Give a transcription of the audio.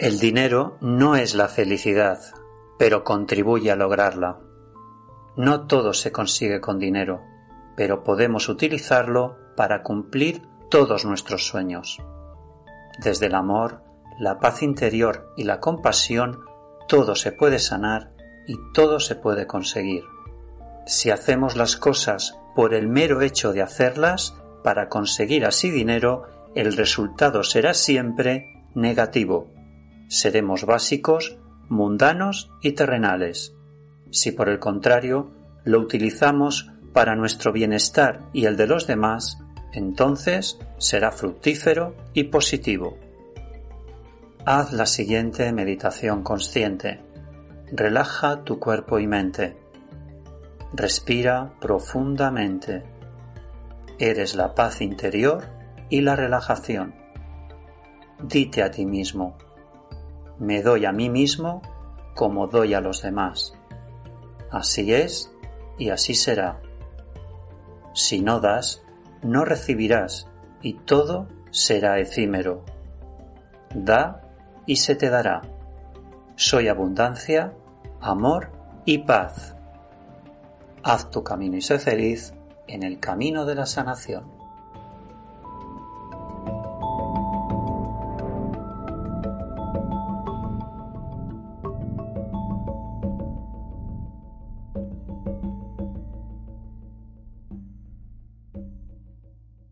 El dinero no es la felicidad, pero contribuye a lograrla. No todo se consigue con dinero, pero podemos utilizarlo para cumplir todos nuestros sueños. Desde el amor, la paz interior y la compasión, todo se puede sanar y todo se puede conseguir. Si hacemos las cosas por el mero hecho de hacerlas, para conseguir así dinero, el resultado será siempre negativo. Seremos básicos, mundanos y terrenales. Si por el contrario lo utilizamos para nuestro bienestar y el de los demás, entonces será fructífero y positivo. Haz la siguiente meditación consciente. Relaja tu cuerpo y mente. Respira profundamente. Eres la paz interior y la relajación. Dite a ti mismo, me doy a mí mismo como doy a los demás. Así es y así será. Si no das, no recibirás y todo será efímero. Da y se te dará. Soy abundancia, amor y paz. Haz tu camino y sé feliz en el camino de la sanación.